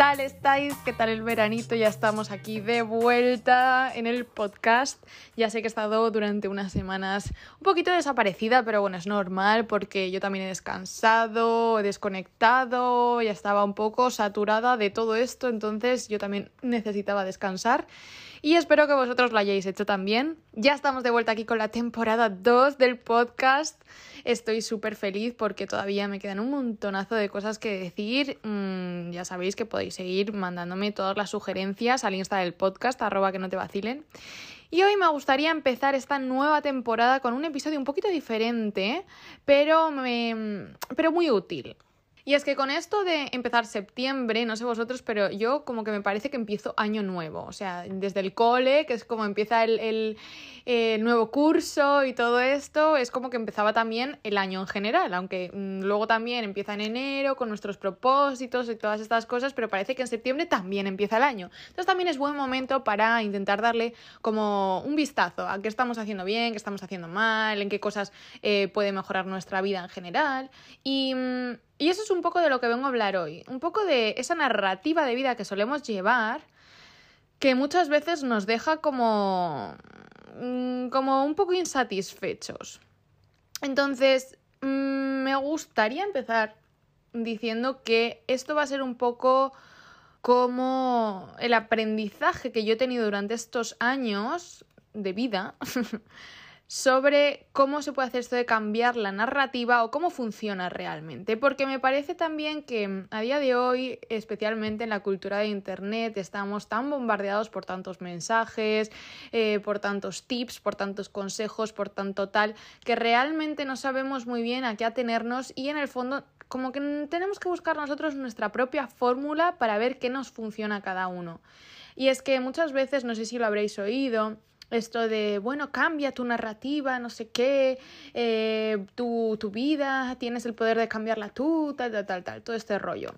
tal estáis? ¿Qué tal el veranito? Ya estamos aquí de vuelta en el podcast. Ya sé que he estado durante unas semanas un poquito desaparecida, pero bueno, es normal porque yo también he descansado, he desconectado, ya estaba un poco saturada de todo esto, entonces yo también necesitaba descansar. Y espero que vosotros lo hayáis hecho también. Ya estamos de vuelta aquí con la temporada 2 del podcast. Estoy súper feliz porque todavía me quedan un montonazo de cosas que decir. Mm, ya sabéis que podéis seguir mandándome todas las sugerencias al Insta del podcast, arroba que no te vacilen. Y hoy me gustaría empezar esta nueva temporada con un episodio un poquito diferente, pero, me, pero muy útil. Y es que con esto de empezar septiembre, no sé vosotros, pero yo como que me parece que empiezo año nuevo. O sea, desde el cole, que es como empieza el, nuevo curso y todo esto, es como que empezaba también el año en general, aunque mm, luego también empieza en enero con nuestros propósitos y todas estas cosas, pero parece que en septiembre también empieza el año. Entonces también es buen momento para intentar darle como un vistazo a qué estamos haciendo bien, qué estamos haciendo mal, en qué cosas eh, puede mejorar nuestra vida en general. Y mm, y eso es un poco de lo que vengo a hablar hoy, un poco de esa narrativa de vida que solemos llevar que muchas veces nos deja como mm, como un poco insatisfechos. Entonces, mm, me gustaría empezar diciendo que esto va a ser un poco como el aprendizaje que yo he tenido durante estos años de vida sobre cómo se puede hacer esto de cambiar la narrativa o cómo funciona realmente. Porque me parece también que mm, a día de hoy, especialmente en la cultura de Internet, estamos tan bombardeados por tantos mensajes, eh, por tantos tips, por tantos consejos, por tanto tal, que realmente no sabemos muy bien a qué atenernos y en el fondo como que tenemos que buscar nosotros nuestra propia fórmula para ver qué nos funciona cada uno. Y es que muchas veces, no sé si lo habréis oído, esto de, bueno, cambia tu narrativa, no sé qué, eh, tu, tu vida, tienes el poder de cambiarla tú, tal, tal, tal, tal, todo este rollo.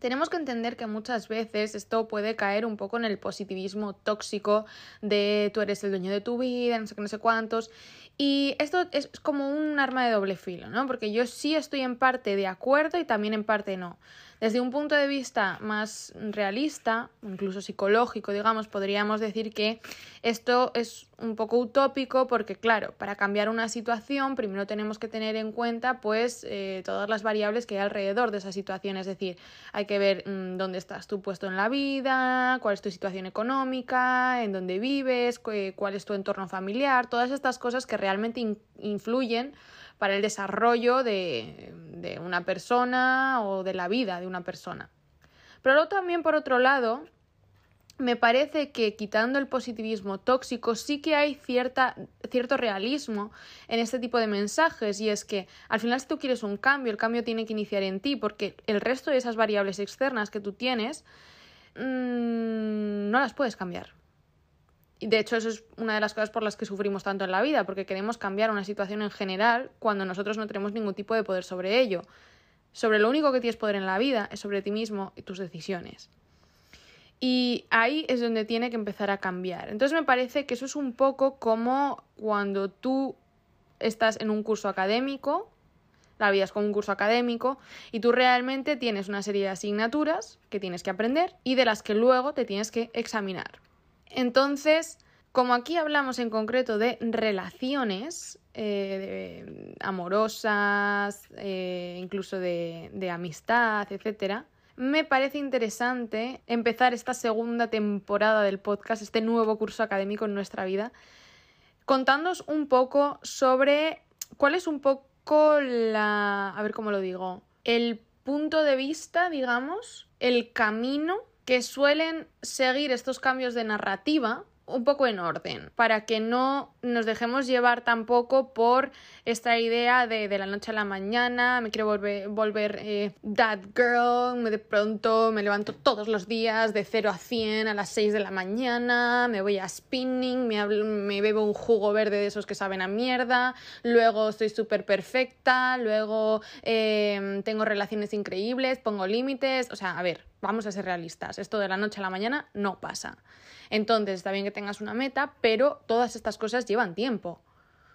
Tenemos que entender que muchas veces esto puede caer un poco en el positivismo tóxico de tú eres el dueño de tu vida, no sé qué, no sé cuántos. Y esto es como un arma de doble filo, ¿no? Porque yo sí estoy en parte de acuerdo y también en parte no. Desde un punto de vista más realista, incluso psicológico, digamos, podríamos decir que esto es un poco utópico porque, claro, para cambiar una situación primero tenemos que tener en cuenta pues eh, todas las variables que hay alrededor de esa situación, es decir, hay que ver mm, dónde estás tú puesto en la vida, cuál es tu situación económica, en dónde vives, cuál es tu entorno familiar, todas estas cosas que realmente influyen para el desarrollo de, de una persona o de la vida de una persona. Pero luego también, por otro lado, me parece que quitando el positivismo tóxico sí que hay cierta, cierto realismo en este tipo de mensajes y es que al final si tú quieres un cambio, el cambio tiene que iniciar en ti porque el resto de esas variables externas que tú tienes mmm, no las puedes cambiar. De hecho eso es una de las cosas por las que sufrimos tanto en la vida, porque queremos cambiar una situación en general cuando nosotros no tenemos ningún tipo de poder sobre ello. Sobre lo único que tienes poder en la vida es sobre ti mismo y tus decisiones. Y ahí es donde tiene que empezar a cambiar. Entonces me parece que eso es un poco como cuando tú estás en un curso académico, la vida es como un curso académico, y tú realmente tienes una serie de asignaturas que tienes que aprender y de las que luego te tienes que examinar. Entonces, como aquí hablamos en concreto de relaciones eh, amorosas, eh, incluso de, de amistad, etc., me parece interesante empezar esta segunda temporada del podcast, este nuevo curso académico en nuestra vida, contándoos un poco sobre cuál es un poco la... a ver cómo lo digo, el punto de vista, digamos, el camino que suelen seguir estos cambios de narrativa un poco en orden, para que no nos dejemos llevar tampoco por esta idea de, de la noche a la mañana, me quiero volver, volver eh, that girl, de pronto me levanto todos los días de 0 a 100 a las 6 de la mañana, me voy a spinning, me, me bebo un jugo verde de esos que saben a mierda, luego estoy súper perfecta, luego eh, tengo relaciones increíbles, pongo límites, o sea, a ver, vamos a ser realistas, esto de la noche a la mañana no pasa. Entonces, está bien que tengas una meta, pero todas estas cosas llevan tiempo.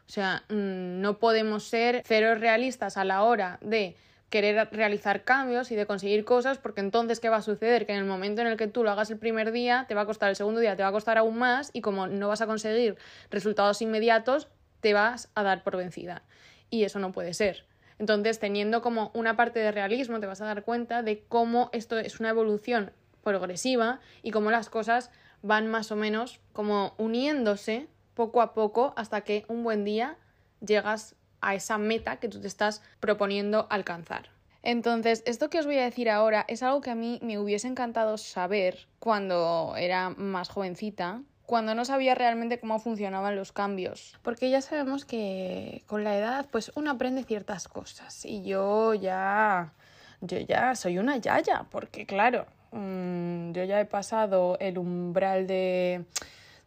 O sea, mm, no podemos ser cero realistas a la hora de querer realizar cambios y de conseguir cosas, porque entonces, ¿qué va a suceder? Que en el momento en el que tú lo hagas el primer día, te va a costar el segundo día, te va a costar aún más, y como no vas a conseguir resultados inmediatos, te vas a dar por vencida. Y eso no puede ser. Entonces, teniendo como una parte de realismo, te vas a dar cuenta de cómo esto es una evolución progresiva y cómo las cosas van más o menos como uniéndose poco a poco hasta que un buen día llegas a esa meta que tú te estás proponiendo alcanzar. Entonces, esto que os voy a decir ahora es algo que a mí me hubiese encantado saber cuando era más jovencita, cuando no sabía realmente cómo funcionaban los cambios. Porque ya sabemos que con la edad, pues uno aprende ciertas cosas. Y yo ya. Yo ya soy una yaya, porque claro, mm, yo ya he pasado el umbral de,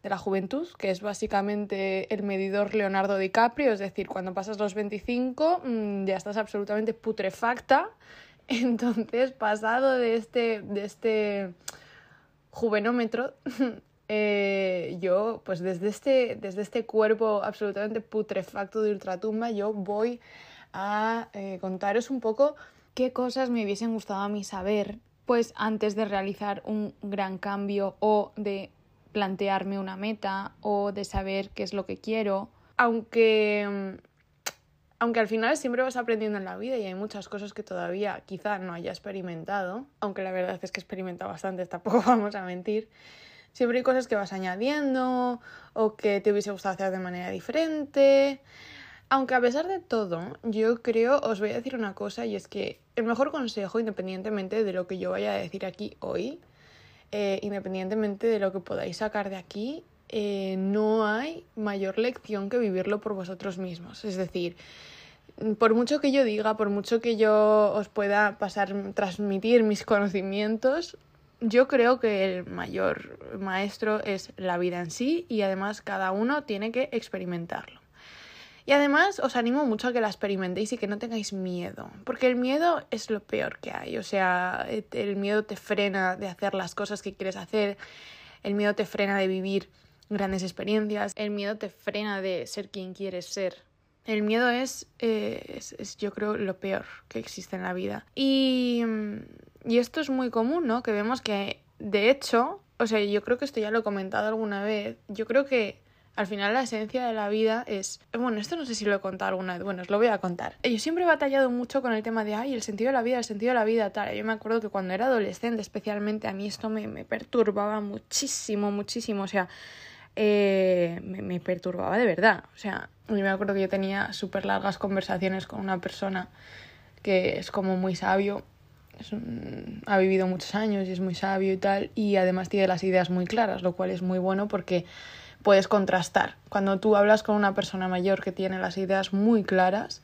de la juventud, que es básicamente el medidor Leonardo DiCaprio, es decir, cuando pasas los 25 mm, ya estás absolutamente putrefacta. Entonces, pasado de este, de este juvenómetro, eh, yo, pues desde este, desde este cuerpo absolutamente putrefacto de ultratumba, yo voy a eh, contaros un poco qué cosas me hubiesen gustado a mí saber, pues antes de realizar un gran cambio o de plantearme una meta o de saber qué es lo que quiero. Aunque, aunque al final siempre vas aprendiendo en la vida y hay muchas cosas que todavía quizá no haya experimentado, aunque la verdad es que he experimentado bastante, tampoco vamos a mentir. Siempre hay cosas que vas añadiendo o que te hubiese gustado hacer de manera diferente. Aunque a pesar de todo, yo creo, os voy a decir una cosa y es que el mejor consejo, independientemente de lo que yo vaya a decir aquí hoy, eh, independientemente de lo que podáis sacar de aquí, eh, no hay mayor lección que vivirlo por vosotros mismos. Es decir, por mucho que yo diga, por mucho que yo os pueda pasar, transmitir mis conocimientos, yo creo que el mayor maestro es la vida en sí y además cada uno tiene que experimentarlo. Y además os animo mucho a que la experimentéis y que no tengáis miedo, porque el miedo es lo peor que hay, o sea, el miedo te frena de hacer las cosas que quieres hacer, el miedo te frena de vivir grandes experiencias, el miedo te frena de ser quien quieres ser. El miedo es, eh, es, es yo creo, lo peor que existe en la vida. Y y esto es muy común, ¿no? Que vemos que, de hecho, o sea, yo creo que esto ya lo he comentado alguna vez, yo creo que al final la esencia de la vida es, bueno, esto no sé si lo he contado alguna vez, bueno, os lo voy a contar. Yo siempre he batallado mucho con el tema de, ay, el sentido de la vida, el sentido de la vida, tal. Yo me acuerdo que cuando era adolescente, especialmente, a mí esto me, me perturbaba muchísimo, muchísimo, o sea, eh, me, me, perturbaba de verdad. O sea, yo me acuerdo que yo tenía súper largas conversaciones con una persona que es como muy sabio ha vivido muchos años y es muy sabio y tal, y además tiene las ideas muy claras, lo cual es muy bueno porque puedes contrastar. Cuando tú hablas con una persona mayor que tiene las ideas muy claras,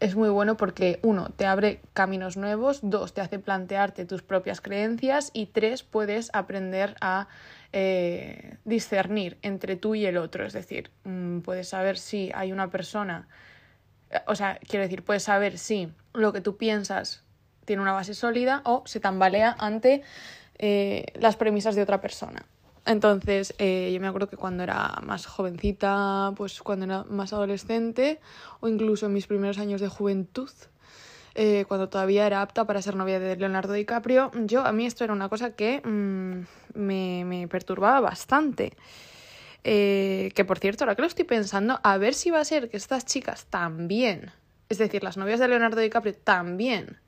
es muy bueno porque uno, te abre caminos nuevos, dos, te hace plantearte tus propias creencias y tres, puedes aprender a eh, discernir entre tú y el otro. Es decir, mm, puedes saber si hay una persona, o sea, quiero decir, puedes saber si lo que tú piensas tiene una base sólida o se tambalea ante eh, las premisas de otra persona. Entonces, eh, yo me acuerdo que cuando era más jovencita, pues cuando era más adolescente, o incluso en mis primeros años de juventud, eh, cuando todavía era apta para ser novia de Leonardo DiCaprio, yo a mí esto era una cosa que mm, me, me, perturbaba bastante. que por cierto, ahora que lo estoy pensando, a ver si va a ser que estas chicas también, es decir, las novias de Leonardo DiCaprio también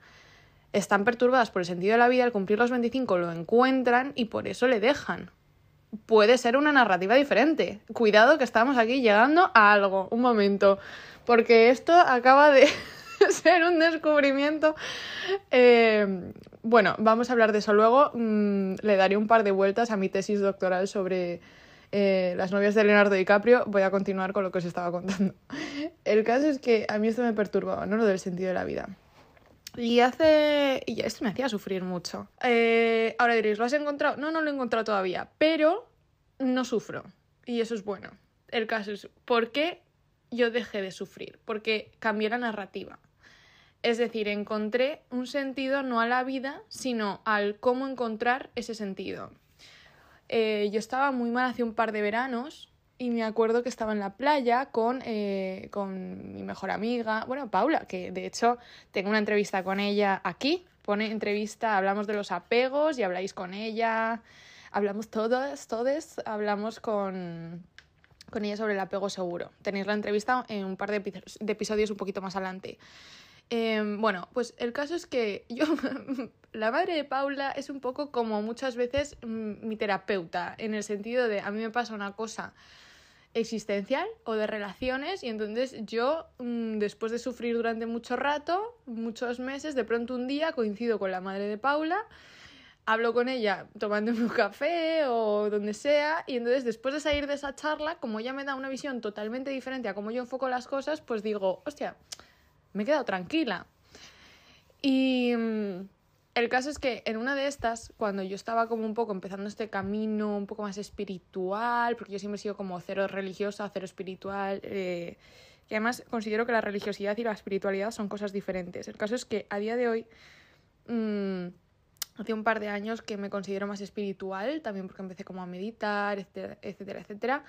están perturbadas por el sentido de la vida, al cumplir los 25 lo encuentran y por eso le dejan. Puede ser una narrativa diferente. Cuidado que estamos aquí llegando a algo, un momento, porque esto acaba de ser un descubrimiento. Eh, bueno, vamos a hablar de eso luego. Mm, le daré un par de vueltas a mi tesis doctoral sobre eh, las novias de Leonardo DiCaprio, voy a continuar con lo que os estaba contando. El caso es que a mí esto me perturbaba, ¿no? Lo del sentido de la vida. Y hace... Y esto me hacía sufrir mucho. Eh, ahora diréis, ¿lo has encontrado? No, no lo he encontrado todavía, pero no sufro. Y eso es bueno. El caso es, ¿por qué yo dejé de sufrir? Porque cambié la narrativa. Es decir, encontré un sentido no a la vida, sino al cómo encontrar ese sentido. Eh, yo estaba muy mal hace un par de veranos y me acuerdo que estaba en la playa con, eh, con mi mejor amiga, bueno, Paula, que de hecho tengo una entrevista con ella aquí. Pone entrevista, hablamos de los apegos y habláis con ella. Hablamos todos, todos, hablamos con, con ella sobre el apego seguro. Tenéis la entrevista en un par de, de episodios un poquito más adelante. Em, bueno, pues el caso es que yo, la madre de Paula es un poco como muchas veces mm, mi terapeuta, en el sentido de a mí me pasa una cosa existencial o de relaciones y entonces yo mm, después de sufrir durante mucho rato, muchos meses, de pronto un día coincido con la madre de Paula, hablo con ella tomándome un café o donde sea y entonces después de salir de esa charla, como ella me da una visión totalmente diferente a cómo yo enfoco las cosas, pues digo, hostia, me he quedado tranquila. Y mm, el caso es que en una de estas, cuando yo estaba como un poco empezando este camino un poco más espiritual, porque yo siempre he sido como cero religiosa, cero espiritual, eh, y además considero que la religiosidad y la espiritualidad son cosas diferentes. El caso es que a día de hoy, mm, hace un par de años que me considero más espiritual, también porque empecé como a meditar, etcétera, etcétera. etcétera.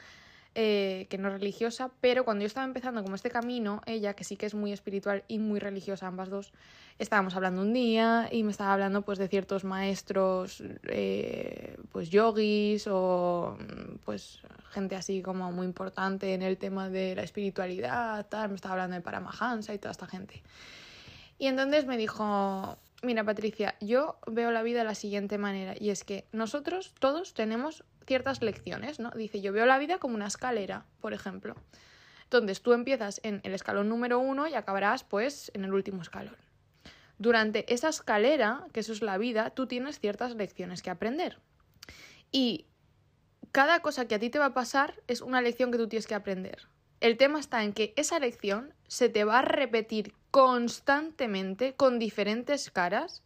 Eh, que no religiosa, pero cuando yo estaba empezando como este camino, ella, que sí que es muy espiritual y muy religiosa, ambas dos, estábamos hablando un día y me estaba hablando pues de ciertos maestros, eh, pues yogis o pues gente así como muy importante en el tema de la espiritualidad, tal, me estaba hablando de Paramahansa y toda esta gente. Y entonces me dijo, mira Patricia, yo veo la vida de la siguiente manera y es que nosotros todos tenemos ciertas lecciones, ¿no? Dice, yo veo la vida como una escalera, por ejemplo. Entonces tú empiezas en el escalón número uno y acabarás pues en el último escalón. Durante esa escalera, que eso es la vida, tú tienes ciertas lecciones que aprender. Y cada cosa que a ti te va a pasar es una lección que tú tienes que aprender. El tema está en que esa lección se te va a repetir constantemente con diferentes caras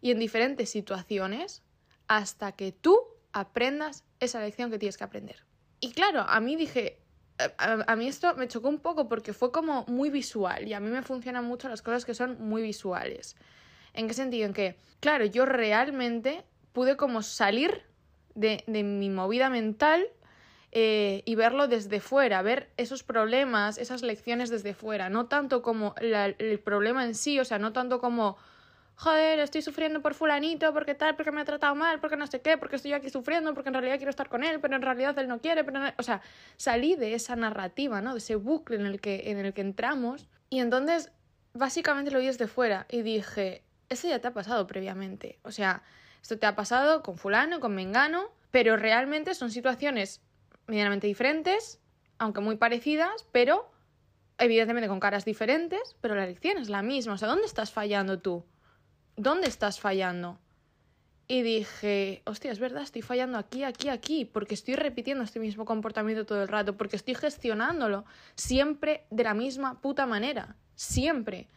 y en diferentes situaciones hasta que tú aprendas esa lección que tienes que aprender. Y claro, a mí dije, a, mí esto me chocó un poco porque fue como muy visual y a mí me funcionan mucho las cosas que son muy visuales. ¿En qué sentido? En que, claro, yo realmente pude como salir de, mi movida mental eh, y verlo desde fuera, ver esos problemas, esas lecciones desde fuera, no tanto como el problema en sí, o sea, no tanto como joder, estoy sufriendo por fulanito, porque tal, porque me ha tratado mal, porque no sé qué, porque estoy aquí sufriendo, porque en realidad quiero estar con él, pero en realidad él no quiere, pero o sea, salí de esa narrativa, ¿no? De ese bucle en el que, en el que entramos y entonces básicamente lo vi desde fuera y dije, eso ya te ha pasado previamente, o sea, esto te ha pasado con fulano, con mengano, pero realmente son situaciones medianamente diferentes, aunque muy parecidas, pero evidentemente con caras diferentes, pero la lección es la misma, o sea, ¿dónde estás fallando tú? ¿Dónde estás fallando? Y dije, hostia, es verdad, estoy fallando aquí, aquí, aquí, porque estoy repitiendo este mismo comportamiento todo el rato, porque estoy gestionándolo siempre de la misma puta manera, siempre.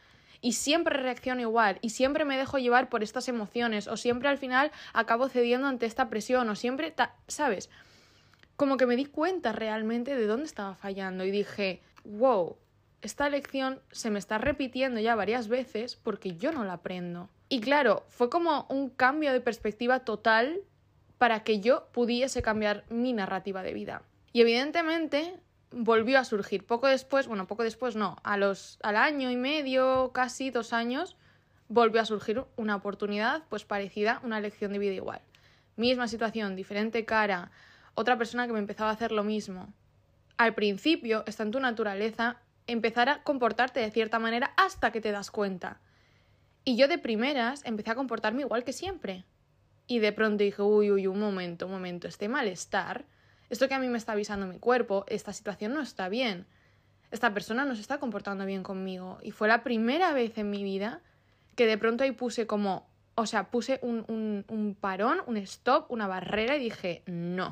Y siempre reacciono igual, y siempre me dejo llevar por estas emociones, o siempre al final acabo cediendo ante esta presión, o siempre, ¿sabes? Como que me di cuenta realmente de dónde estaba fallando y dije, wow, esta lección se me está repitiendo ya varias veces porque yo no la aprendo. Y claro, fue como un cambio de perspectiva total para que yo pudiese cambiar mi narrativa de vida. Y evidentemente volvió a surgir poco después, bueno, poco después no, a los, al año y medio, casi dos años, volvió a surgir una oportunidad pues parecida, una lección de vida igual. Misma situación, diferente cara, otra persona que me empezaba a hacer lo mismo. Al principio está en tu naturaleza empezar a comportarte de cierta manera hasta que te das cuenta. Y yo de primeras empecé a comportarme igual que siempre. Y de pronto dije, uy, uy, un momento, un momento, este malestar, esto que a mí me está avisando mi cuerpo, esta situación no está bien. Esta persona no se está comportando bien conmigo. Y fue la primera vez en mi vida que de pronto ahí puse como, o sea, puse un, un, un parón, un stop, una barrera y dije, no,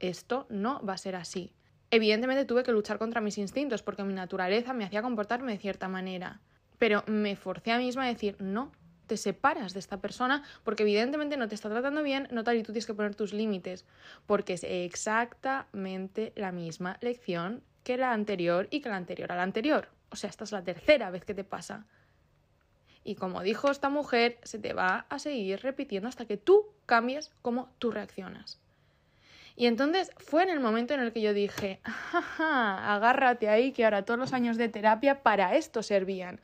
esto no va a ser así. Evidentemente tuve que luchar contra mis instintos porque mi naturaleza me hacía comportarme de cierta manera, pero me forcé a mí misma a decir, no, te separas de esta persona porque evidentemente no te está tratando bien, no tal y tú tienes que poner tus límites, porque es exactamente la misma lección que la anterior y que la anterior a la anterior. O sea, esta es la tercera vez que te pasa. Y como dijo esta mujer, se te va a seguir repitiendo hasta que tú cambies cómo tú reaccionas. Y entonces fue en el momento en el que yo dije, Jaja, agárrate ahí, que ahora todos los años de terapia para esto servían.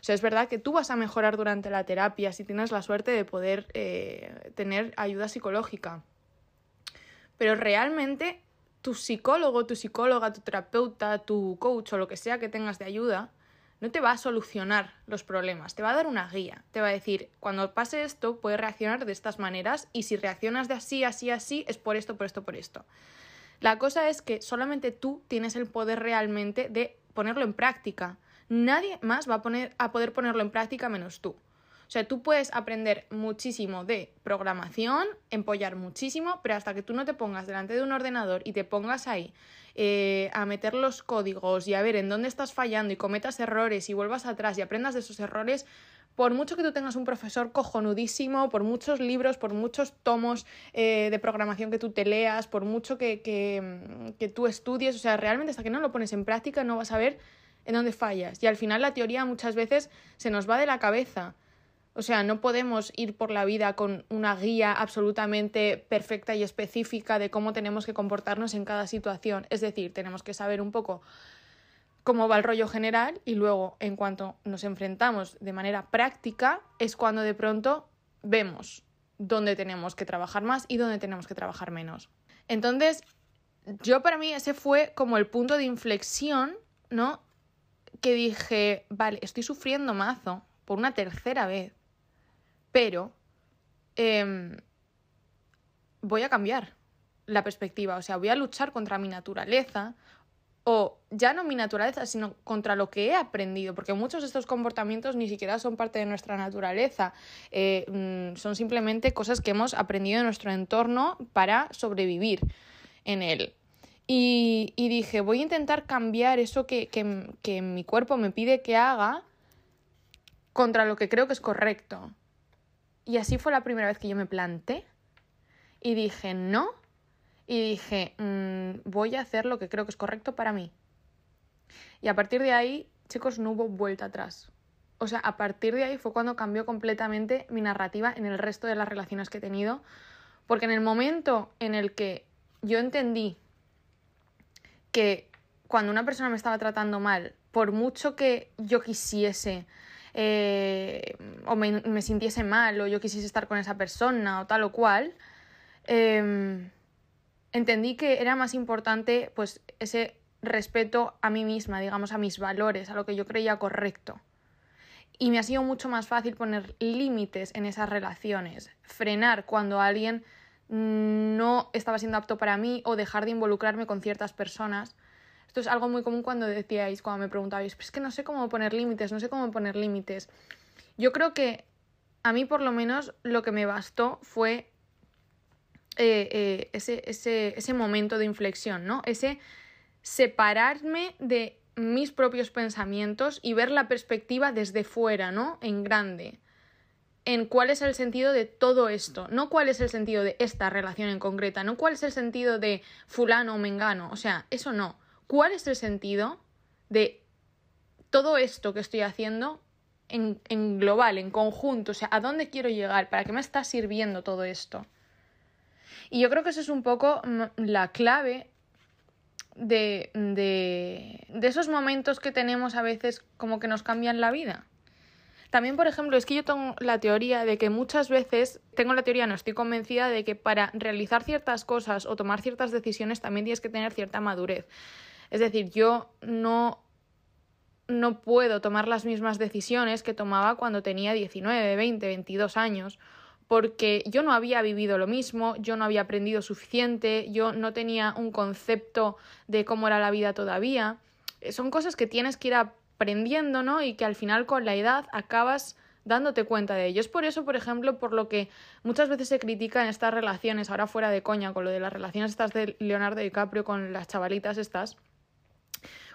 O sea, es verdad que tú vas a mejorar durante la terapia si tienes la suerte de poder eh, tener ayuda psicológica. Pero realmente tu psicólogo, tu psicóloga, tu terapeuta, tu coach o lo que sea que tengas de ayuda, no te va a solucionar los problemas, te va a dar una guía, te va a decir, cuando pase esto, puedes reaccionar de estas maneras y si reaccionas de así, así, así, es por esto, por esto, por esto. La cosa es que solamente tú tienes el poder realmente de ponerlo en práctica. Nadie más va a, poder ponerlo en práctica menos tú. O sea, tú puedes aprender muchísimo de programación, empollar muchísimo, pero hasta que tú no te pongas delante de un ordenador y te pongas ahí eh, a meter los códigos y a ver en dónde estás fallando y cometas errores y vuelvas atrás y aprendas de esos errores, por mucho que tú tengas un profesor cojonudísimo, por muchos libros, por muchos tomos eh, de programación que tú te leas, por mucho que, que, que tú estudies, o sea, realmente hasta que no lo pones en práctica no vas a ver en dónde fallas. Y al final la teoría muchas veces se nos va de la cabeza. O sea, no podemos ir por la vida con una guía absolutamente perfecta y específica de cómo tenemos que comportarnos en cada situación. Es decir, tenemos que saber un poco cómo va el rollo general y luego, en cuanto nos enfrentamos de manera práctica, es cuando de pronto vemos dónde tenemos que trabajar más y dónde tenemos que trabajar menos. Entonces, yo para mí ese fue como el punto de inflexión, ¿no? Que dije, vale, estoy sufriendo mazo por una tercera vez pero em, voy a cambiar la perspectiva, o sea, voy a luchar contra mi naturaleza, o ya no mi naturaleza, sino contra lo que he aprendido, porque muchos de estos comportamientos ni siquiera son parte de nuestra naturaleza, eh, mm, son simplemente cosas que hemos aprendido en nuestro entorno para sobrevivir en él. Y, dije, voy a intentar cambiar eso que, que mi cuerpo me pide que haga contra lo que creo que es correcto. Y así fue la primera vez que yo me planté y dije no. Y dije, mm, voy a hacer lo que creo que es correcto para mí. Y a partir de ahí, chicos, no hubo vuelta atrás. O sea, a partir de ahí fue cuando cambió completamente mi narrativa en el resto de las relaciones que he tenido. Porque en el momento en el que yo entendí que cuando una persona me estaba tratando mal, por mucho que yo quisiese eh, o me, sintiese mal o yo quisiese estar con esa persona o tal o cual, em, entendí que era más importante pues ese respeto a mí misma, digamos, a mis valores, a lo que yo creía correcto. Y me ha sido mucho más fácil poner límites en esas relaciones, frenar cuando alguien no estaba siendo apto para mí o dejar de involucrarme con ciertas personas esto es algo muy común cuando decíais, cuando me preguntabais, pues es que no sé cómo poner límites, no sé cómo poner límites. Yo creo que a mí por lo menos lo que me bastó fue eh, eh, ese, ese, ese momento de inflexión, ¿no? Ese separarme de mis propios pensamientos y ver la perspectiva desde fuera, ¿no? En grande. En cuál es el sentido de todo esto, no cuál es el sentido de esta relación en concreta, no cuál es el sentido de fulano o mengano, o sea, eso no. ¿Cuál es el sentido de todo esto que estoy haciendo en, global, en conjunto? O sea, ¿a dónde quiero llegar? ¿Para qué me está sirviendo todo esto? Y yo creo que eso es un poco la clave de, de, de esos momentos que tenemos a veces como que nos cambian la vida. También, por ejemplo, es que yo tengo la teoría de que muchas veces, tengo la teoría, no estoy convencida de que para realizar ciertas cosas o tomar ciertas decisiones también tienes que tener cierta madurez. Es decir, yo no, no puedo tomar las mismas decisiones que tomaba cuando tenía 19, 20, 22 años, porque yo no había vivido lo mismo, yo no había aprendido suficiente, yo no tenía un concepto de cómo era la vida todavía. Son cosas que tienes que ir aprendiendo, ¿no? Y que al final con la edad acabas dándote cuenta de ello. Es por eso, por ejemplo, por lo que muchas veces se critica en estas relaciones, ahora fuera de coña, con lo de las relaciones estas de Leonardo DiCaprio con las chavalitas estas,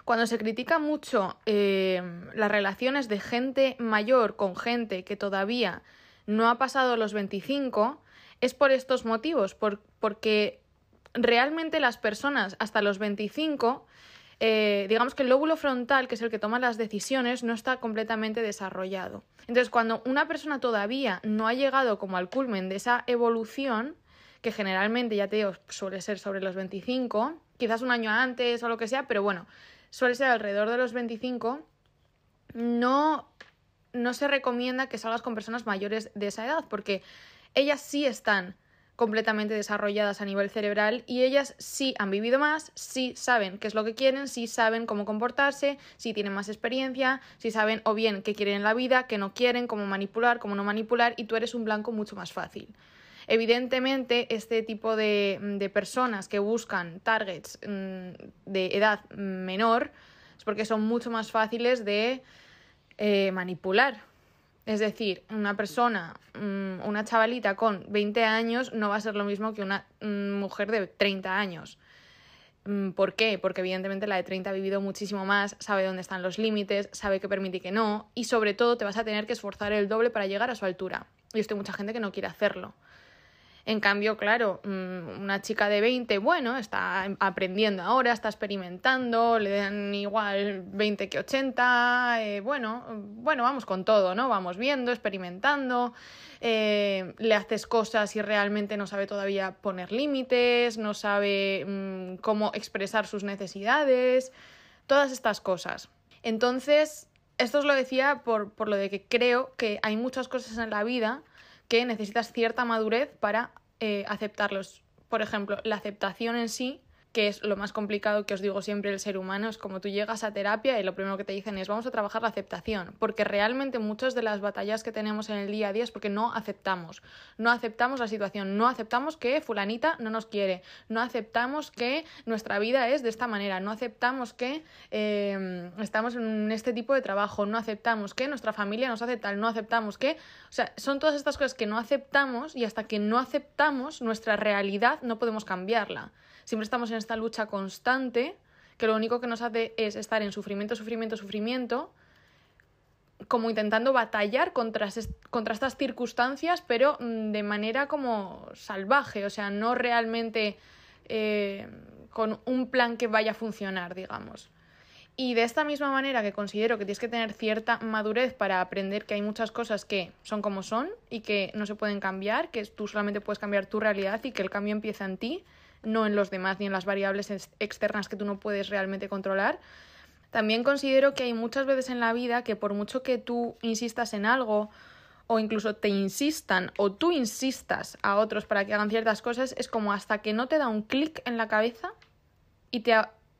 cuando se critica mucho eh, las relaciones de gente mayor con gente que todavía no ha pasado los 25, es por estos motivos, porque realmente las personas hasta los 25 eh, digamos que el lóbulo frontal, que es el que toma las decisiones, no está completamente desarrollado. Entonces, cuando una persona todavía no ha llegado como al culmen de esa evolución, que generalmente, ya te digo, suele ser sobre los 25, quizás un año antes o lo que sea, pero bueno, suele ser alrededor de los 25, no, no se recomienda que salgas con personas mayores de esa edad, porque ellas sí están completamente desarrolladas a nivel cerebral y ellas sí han vivido más, sí saben qué es lo que quieren, sí saben cómo comportarse, sí tienen más experiencia, sí saben o bien qué quieren en la vida, qué no quieren, cómo manipular, cómo no manipular y tú eres un blanco mucho más fácil. Evidentemente, este tipo de, de personas que buscan targets mm, de edad menor es porque son mucho más fáciles de eh, manipular es decir, una persona, mm, una chavalita con 20 años no va a ser lo mismo que una mm, mujer de 30 años. Mm, ¿Por qué? Porque evidentemente la de 30 ha vivido muchísimo más, sabe dónde están los límites, sabe qué permite y qué no, y sobre todo te vas a tener que esforzar el doble para llegar a su altura. Y esto hay mucha gente que no quiere hacerlo. En cambio, claro, mm, una chica de 20, bueno, está aprendiendo ahora, está experimentando, le dan igual 20 que 80, eh, bueno, bueno, vamos con todo, ¿no? Vamos viendo, experimentando, eh, le haces cosas y realmente no sabe todavía poner límites, no sabe mm, cómo expresar sus necesidades, todas estas cosas. Entonces, esto os lo decía por, por lo de que creo que hay muchas cosas en la vida que necesitas cierta madurez para eh, aceptarlos. Por ejemplo, la aceptación en sí que es lo más complicado que os digo siempre el ser humano, es como tú llegas a terapia y lo primero que te dicen es vamos a trabajar la aceptación, porque realmente muchas de las batallas que tenemos en el día a día es porque no aceptamos, no aceptamos la situación, no aceptamos que fulanita no nos quiere, no aceptamos que nuestra vida es de esta manera, no aceptamos que eh, estamos en este tipo de trabajo, no aceptamos que nuestra familia nos hace tal, no aceptamos que, o sea, son todas estas cosas que no aceptamos y hasta que no aceptamos nuestra realidad no podemos cambiarla. Siempre estamos en esta lucha constante que lo único que nos hace es estar en sufrimiento, sufrimiento, sufrimiento, como intentando batallar contra, contra estas circunstancias, pero mm, de manera como salvaje, o sea, no realmente eh, con un plan que vaya a funcionar, digamos. Y de esta misma manera que considero que tienes que tener cierta madurez para aprender que hay muchas cosas que son como son y que no se pueden cambiar, que tú solamente puedes cambiar tu realidad y que el cambio empieza en ti, no en los demás ni en las variables externas que tú no puedes realmente controlar. También considero que hay muchas veces en la vida que por mucho que tú insistas en algo o incluso te insistan o tú insistas a otros para que hagan ciertas cosas, es como hasta que no te da un clic en la cabeza y te,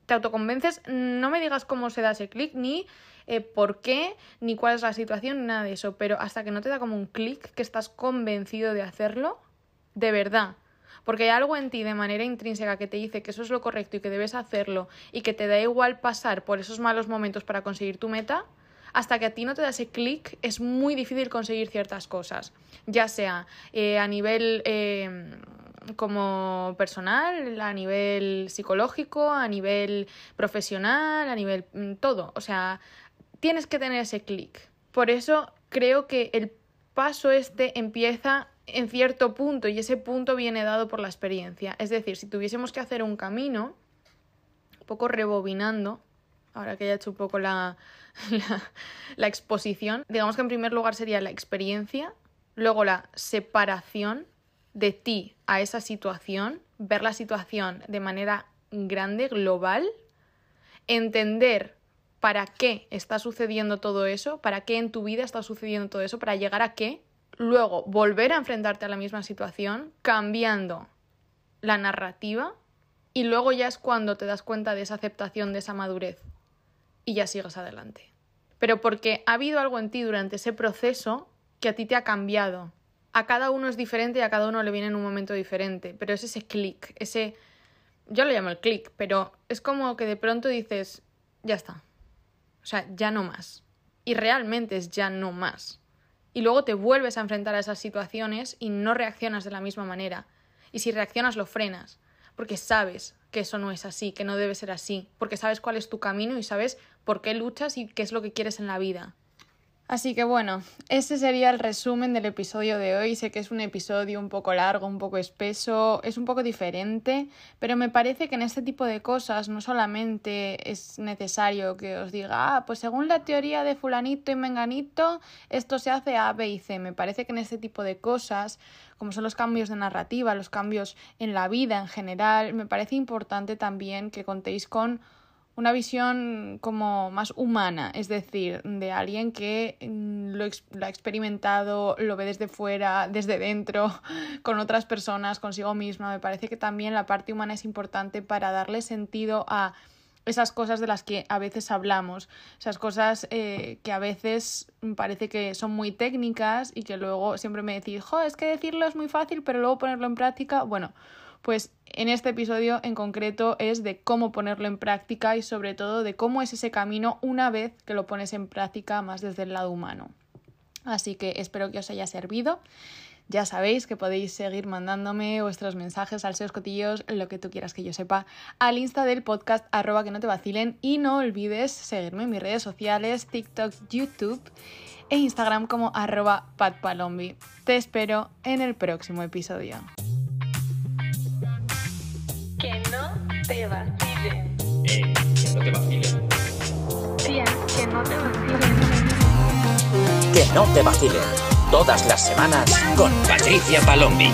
te autoconvences, no me digas cómo se da ese clic, ni eh, por qué, ni cuál es la situación, nada de eso, pero hasta que no te da como un clic que estás convencido de hacerlo, de verdad, porque hay algo en ti de manera intrínseca que te dice que eso es lo correcto y que debes hacerlo y que te da igual pasar por esos malos momentos para conseguir tu meta, hasta que a ti no te da ese clic es muy difícil conseguir ciertas cosas, ya sea eh, a nivel eh, como personal, a nivel psicológico, a nivel profesional, a nivel mm, todo, o sea, tienes que tener ese clic. Por eso creo que el paso este empieza en cierto punto y ese punto viene dado por la experiencia. Es decir, si tuviésemos que hacer un camino, un poco rebobinando, ahora que ya he hecho un poco la, la, exposición, digamos que en primer lugar sería la experiencia, luego la separación de ti a esa situación, ver la situación de manera grande, global, entender para qué está sucediendo todo eso, para qué en tu vida está sucediendo todo eso, para llegar a qué, luego volver a enfrentarte a la misma situación, cambiando la narrativa, y luego ya es cuando te das cuenta de esa aceptación, de esa madurez, y ya sigues adelante. Pero porque ha habido algo en ti durante ese proceso que a ti te ha cambiado. A cada uno es diferente y a cada uno le viene en un momento diferente, pero es ese clic, ese... Yo lo llamo el clic, pero es como que de pronto dices, ya está. O sea, ya no más. Y realmente es ya no más y luego te vuelves a enfrentar a esas situaciones y no reaccionas de la misma manera. Y si reaccionas lo frenas, porque sabes que eso no es así, que no debe ser así, porque sabes cuál es tu camino y sabes por qué luchas y qué es lo que quieres en la vida. Así que bueno, ese sería el resumen del episodio de hoy. Sé que es un episodio un poco largo, un poco espeso, es un poco diferente, pero me parece que en este tipo de cosas no solamente es necesario que os diga, ah, pues según la teoría de fulanito y menganito, esto se hace A, B y C. Me parece que en este tipo de cosas, como son los cambios de narrativa, los cambios en la vida en general, me parece importante también que contéis con una visión como más humana, es decir, de alguien que mm, lo, ha experimentado, lo ve desde fuera, desde dentro, con otras personas, consigo misma. Me parece que también la parte humana es importante para darle sentido a esas cosas de las que a veces hablamos, esas cosas eh, que a veces parece que son muy técnicas y que luego siempre me decís, jo, es que decirlo es muy fácil, pero luego ponerlo en práctica, bueno, pues en este episodio en concreto es de cómo ponerlo en práctica y sobre todo de cómo es ese camino una vez que lo pones en práctica más desde el lado humano. Así que espero que os haya servido. Ya sabéis que podéis seguir mandándome vuestros mensajes al Cotillos, lo que tú quieras que yo sepa, al insta del podcast arroba que no te vacilen y no olvides seguirme en mis redes sociales, TikTok, YouTube e Instagram como arroba patpalombi. Te espero en el próximo episodio. Te vacilen. Tía, que no te vacilen. Que no te vacilen. Todas las semanas con Patricia Palombi.